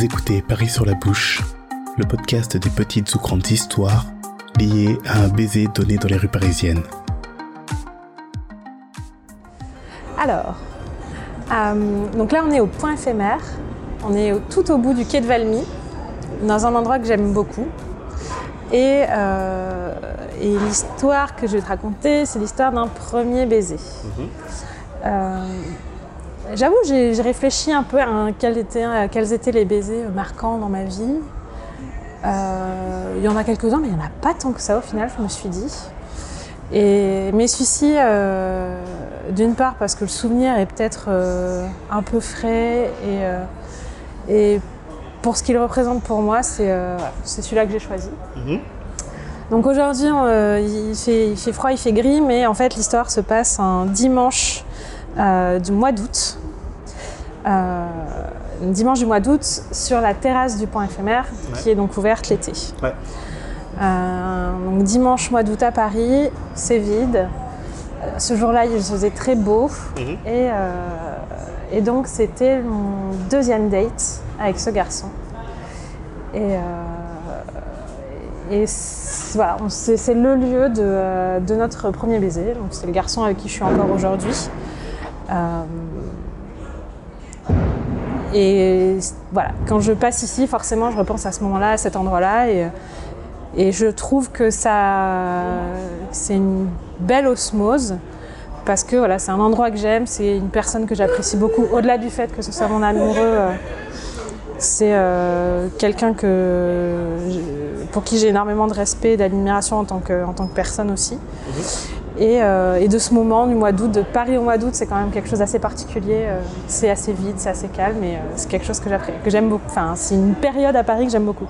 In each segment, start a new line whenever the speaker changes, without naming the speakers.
Vous écoutez Paris sur la bouche, le podcast des petites ou grandes histoires liées à un baiser donné dans les rues parisiennes.
Alors, euh, donc là on est au point éphémère, on est tout au bout du quai de Valmy, dans un endroit que j'aime beaucoup. Et, euh, et l'histoire que je vais te raconter, c'est l'histoire d'un premier baiser. Euh, J'avoue, j'ai réfléchi un peu à, un- quels, étaient, à quels étaient les baisers marquants dans ma vie. Euh, il y en a quelques-uns, mais il n'y en a pas tant que ça au final, je me suis dit. Et, mais celui-ci, euh, d'une part parce que le souvenir est peut-être euh, un peu frais et, et pour ce qu'il représente pour moi, c'est celui-là que j'ai choisi. Donc aujourd'hui, il, fait, il fait froid, il fait gris, mais en fait l'histoire se passe un dimanche du mois d'août. Euh, dimanche du mois d'août sur la terrasse du point éphémère qui est donc ouverte l'été.
Ouais.
Euh, donc dimanche mois d'août à Paris, c'est vide. Euh, Ce jour-là, il faisait très beau. Et, euh, et donc c'était mon deuxième date avec ce garçon. Et, euh, voilà, c'est le lieu de, euh, de notre premier baiser. Donc c'est le garçon avec qui je suis encore aujourd'hui. Euh, et voilà, quand je passe ici, forcément, je repense à ce moment-là, à cet endroit-là. Et, je trouve que ça, c'est une belle osmose. Parce que voilà, c'est un endroit que j'aime, c'est une personne que j'apprécie beaucoup. Au-delà du fait que ce soit mon amoureux, euh, c'est euh, quelqu'un que, pour qui j'ai énormément de respect et d'admiration en, tant que- en tant que personne aussi. Et, euh, et de ce moment du mois d'août, de Paris au mois d'août, c'est quand même quelque chose d'assez particulier. euh, c'est assez vide, c'est assez calme, et euh, c'est quelque chose que j'aime beaucoup. Enfin, c'est une période à Paris que j'aime beaucoup.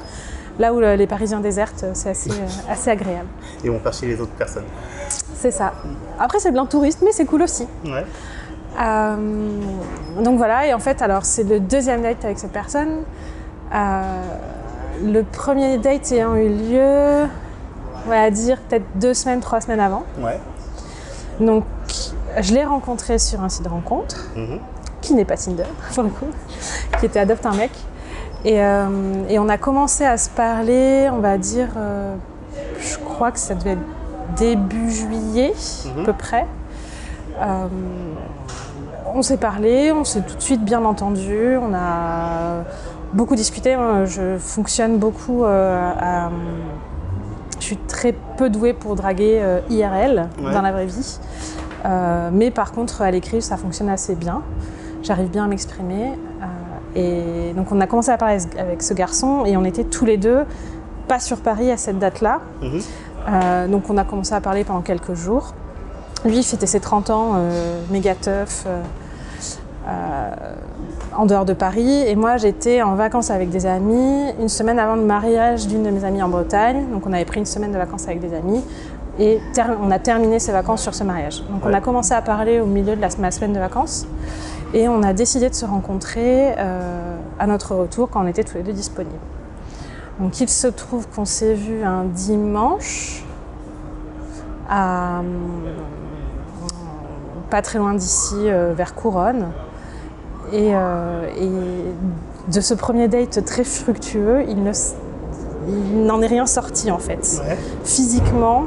Là où les Parisiens désertent, c'est assez, assez agréable.
Et on part chez les autres personnes.
C'est ça. Après, c'est bien touriste, mais c'est cool aussi.
Ouais.
Euh, donc voilà, et en fait, alors c'est le deuxième date avec cette personne. Euh, le premier date ayant eu lieu, on va dire peut-être deux semaines, trois semaines avant.
Ouais.
Donc, je l'ai rencontré sur un site de rencontre,
Mhm.
qui n'est pas Tinder, pour le coup, qui était Adopte un mec. Et, euh, et on a commencé à se parler, on va dire, euh, je crois que ça devait être début juillet, à peu près. Euh, on s'est parlé, on s'est tout de suite bien entendu, on a beaucoup discuté. Je fonctionne beaucoup à- Je suis très peu douée pour draguer euh, IRL
Ouais.
dans la vraie vie. Euh, mais par contre, à l'écrit, ça fonctionne assez bien. J'arrive bien à m'exprimer. euh, et donc, on a commencé à parler avec ce garçon et on était tous les deux pas sur Paris à cette date-là.
Mhm.
Donc, on a commencé à parler pendant quelques jours. Lui, il fêtait ses 30 ans, méga teuf, en dehors de Paris. Et moi, j'étais en vacances avec des amis une semaine avant le mariage d'une de mes amies en Bretagne. Donc, on avait pris une semaine de vacances avec des amis. Et on a terminé ces vacances sur ce mariage. Donc, on a commencé à parler au milieu de la, ma semaine de vacances. Et on a décidé de se rencontrer euh, à notre retour quand on était tous les deux disponibles. Donc, il se trouve qu'on s'est vu un dimanche à, hum, pas très loin d'ici, euh, vers Couronne. Et, euh, et de ce premier date très fructueux, il ne s- il n'en est rien sorti en fait.
Ouais.
Physiquement,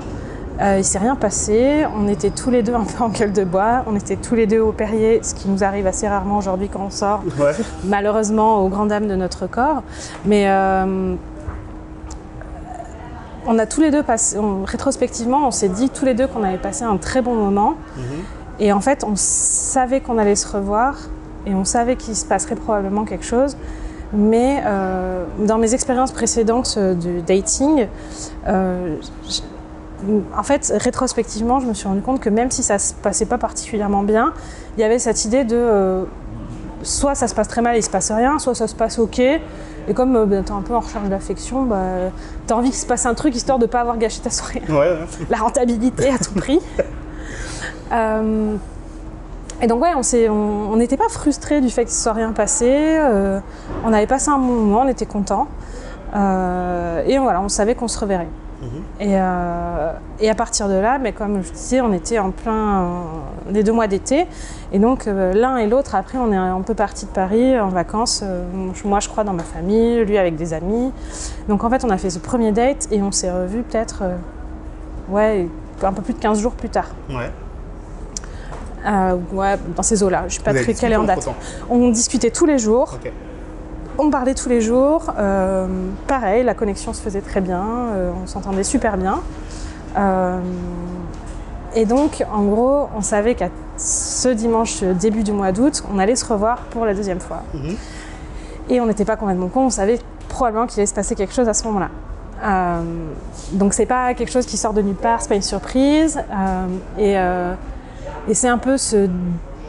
euh, il s'est rien passé. On était tous les deux un peu en gueule de bois. On était tous les deux au Perrier, ce qui nous arrive assez rarement aujourd'hui quand on sort
Ouais.
malheureusement aux grandes dames de notre corps. Mais euh, on a tous les deux passé, on- rétrospectivement, on s'est dit tous les deux qu'on avait passé un très bon moment. Et en fait, on savait qu'on allait se revoir et on savait qu'il se passerait probablement quelque chose. Mais euh, dans mes expériences précédentes euh, du dating, euh, en fait, rétrospectivement, je me suis rendu compte que même si ça se passait pas particulièrement bien, il y avait cette idée de euh, soit ça se passe très mal et il se passe rien, soit ça se passe ok. Et comme euh, ben, t'es un peu en recherche d'affection, bah, t'as envie qu'il se passe un truc histoire de pas avoir gâché ta soirée.
Ouais. ouais.
La rentabilité à tout prix. Euh, et donc ouais, on n'était pas frustrés du fait que ce soit rien passé. euh, on avait passé un bon moment, on était contents. Euh, et voilà, on savait qu'on se reverrait. Et, euh, et à partir de là, mais comme je disais, on était en plein les deux mois d'été. Et donc l'un et l'autre, après, on est un peu partis de Paris en vacances. moi, je crois, dans ma famille, lui avec des amis. Donc en fait, on a fait ce premier date et on s'est revus peut-être, ouais, un peu plus de 15 jours plus tard.
Ouais.
Euh, ouais, dans ces eaux-là. Je suis pas très calée en date. On discutait tous les jours. On parlait tous les jours. euh, pareil, la connexion se faisait très bien. euh, on s'entendait super bien. Et donc, en gros, on savait qu'à ce dimanche début du mois d'août, on allait se revoir pour la deuxième fois.
Mhm.
Et on n'était pas complètement con. On savait probablement qu'il allait se passer quelque chose à ce moment-là. Donc, c'est pas quelque chose qui sort de nulle part. C'est pas une surprise. et et c'est un peu ce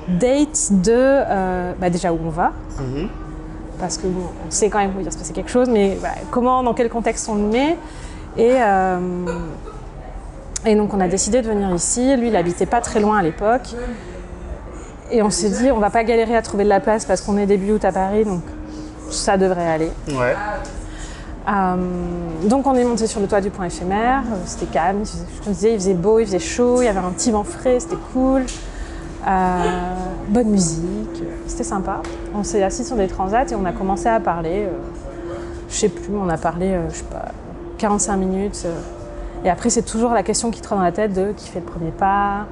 date de euh, bah, déjà où on va
Mhm.
parce que bon, on sait quand même qu'il va se passer quelque chose, mais comment, dans quel contexte on le met. Et, euh, et donc on a décidé de venir ici. Lui, il habitait pas très loin à l'époque. Et on s'est dit, on va pas galérer à trouver de la place parce qu'on est début août à Paris, donc ça devrait aller.
Ouais.
Euh, donc on est monté sur le toit du point éphémère, Euh, c'était calme, il faisait, je te disais, il faisait beau, il faisait chaud, il y avait un petit vent frais, c'était cool. Euh, bonne musique, c'était sympa. On s'est assis sur des transats et on a commencé à parler. euh, je sais plus, on a parlé, je sais pas, 45 minutes. et après, c'est toujours la question qui te rend dans la tête de qui fait le premier pas,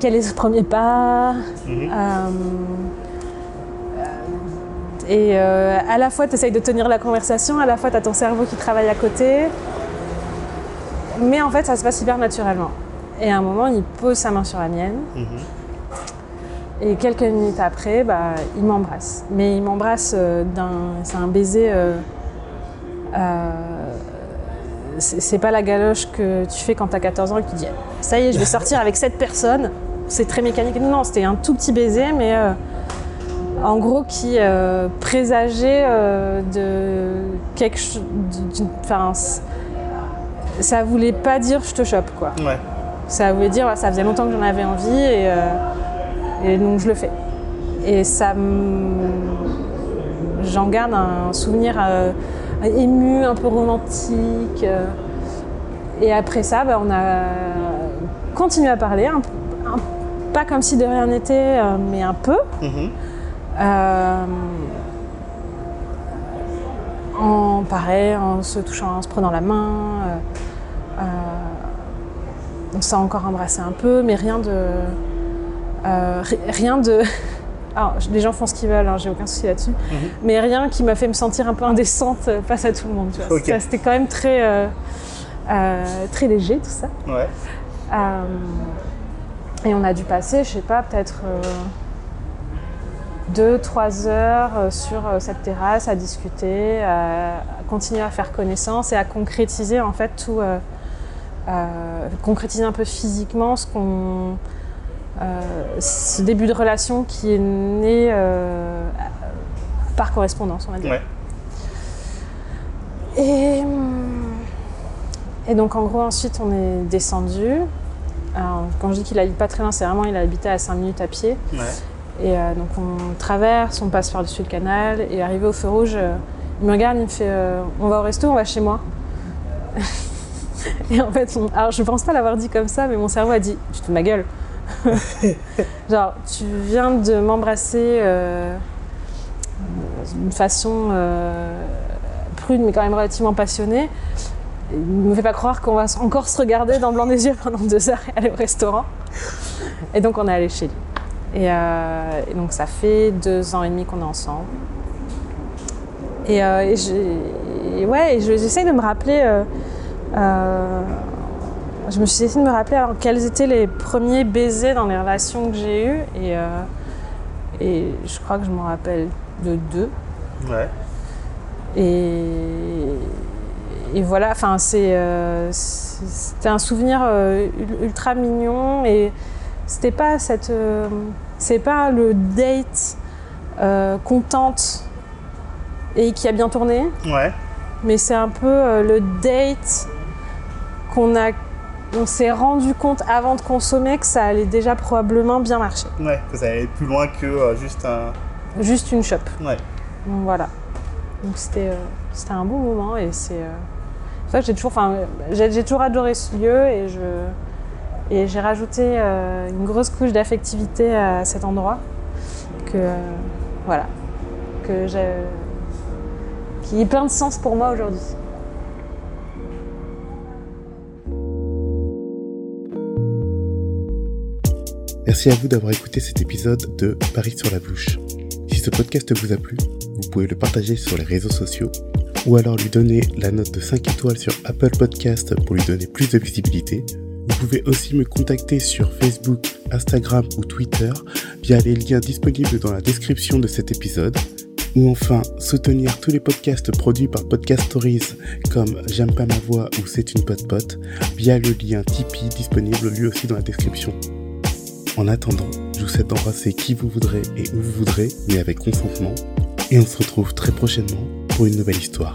quel est ce premier pas.
Mhm.
Et euh, à la fois, tu essayes de tenir la conversation, à la fois, tu as ton cerveau qui travaille à côté. Mais en fait, ça se passe hyper naturellement. Et à un moment, il pose sa main sur la mienne.
Mhm.
Et quelques minutes après, bah, il m'embrasse. Mais il m'embrasse euh, d'un. C'est un baiser. euh, c'est pas la galoche que tu fais quand t'as 14 ans et que tu dis ça y est, je vais sortir avec cette personne. C'est très mécanique. Non, c'était un tout petit baiser, mais en gros qui euh, présageait euh, de quelque chose. Enfin, ça voulait pas dire je te chope quoi.
Ouais.
Ça voulait dire, ça faisait longtemps que j'en avais envie et, euh, et donc je le fais. Et ça J'en garde un souvenir ému, un peu romantique. Et après ça, bah, on a continué à parler, un- un- pas comme si de rien n'était, mais un peu.
Mhm.
Euh, en pareil, en se touchant, en se prenant la main. euh, euh, on s'est encore embrassé un peu, mais rien de. euh, ri- rien de. Alors, les gens font ce qu'ils veulent, hein, j'ai aucun souci là-dessus. Mais rien qui m'a fait me sentir un peu indécente face à tout le monde. tu vois.
Ok.
C'était- quand même très, très léger tout ça.
Ouais.
Et on a dû passer, je sais pas, peut-être deux, trois heures euh, sur euh, cette terrasse à discuter, à, continuer à faire connaissance et à concrétiser en fait tout, euh, euh, concrétiser un peu physiquement ce qu'on, euh, ce début de relation qui est né par correspondance, on va dire.
Ouais.
Et, hum, et donc en gros ensuite on est descendu. Alors, quand je dis qu'il habite pas très loin, c'est vraiment il habitait à 5 minutes à pied.
Ouais.
Et euh, donc on traverse, on passe par-dessus le canal et arrivé au feu rouge, euh, il me regarde, il me fait euh, On va au resto, on va chez moi. et en fait, on- alors je pense pas l'avoir dit comme ça, mais mon cerveau a dit Tu te ma gueule. Genre, tu viens de m'embrasser d'une façon prude, mais quand même relativement passionnée. Il ne me fait pas croire qu'on va encore se regarder dans le blanc des yeux pendant deux heures et aller au restaurant. Et donc on est allé chez lui. Et, euh, et donc ça fait deux ans et demi qu'on est ensemble. Et, euh, et j'ai- et ouais, et je- j'essaye de me rappeler. euh, euh, je me suis essayé de me rappeler alors, quels étaient les premiers baisers dans les relations que j'ai eues. Et, je crois que je me rappelle de deux.
Ouais.
Et, voilà, enfin, c'est, c'était un souvenir ul- ultra mignon et c'était pas cette, euh, c'est pas le date euh, contente et qui a bien tourné,
Ouais.
mais c'est un peu euh, le date qu'on a, on s'est rendu compte avant de consommer que ça allait déjà probablement bien marcher.
Ouais. Que ça allait plus loin que euh, juste un.
Juste une shop.
Ouais.
Donc voilà. Donc c'était c'était un bon moment et c'est. ça, j'ai toujours, enfin, j'ai toujours adoré ce lieu et je et j'ai rajouté euh, une grosse couche d'affectivité à cet endroit que euh, voilà que j'ai qui est plein de sens pour moi aujourd'hui.
Merci à vous d'avoir écouté cet épisode de Paris sur la bouche. Si ce podcast vous a plu, vous pouvez le partager sur les réseaux sociaux ou alors lui donner la note de 5 étoiles sur Apple Podcast pour lui donner plus de visibilité. Vous pouvez aussi me contacter sur Facebook, Instagram ou Twitter via les liens disponibles dans la description de cet épisode. Ou enfin, soutenir tous les podcasts produits par Podcast Stories comme J'aime pas ma voix ou C'est une pote pote via le lien Tipeee disponible lui aussi dans la description. En attendant, je vous souhaite d'embrasser qui vous voudrez et où vous voudrez, mais avec consentement. Et on se retrouve très prochainement pour une nouvelle histoire.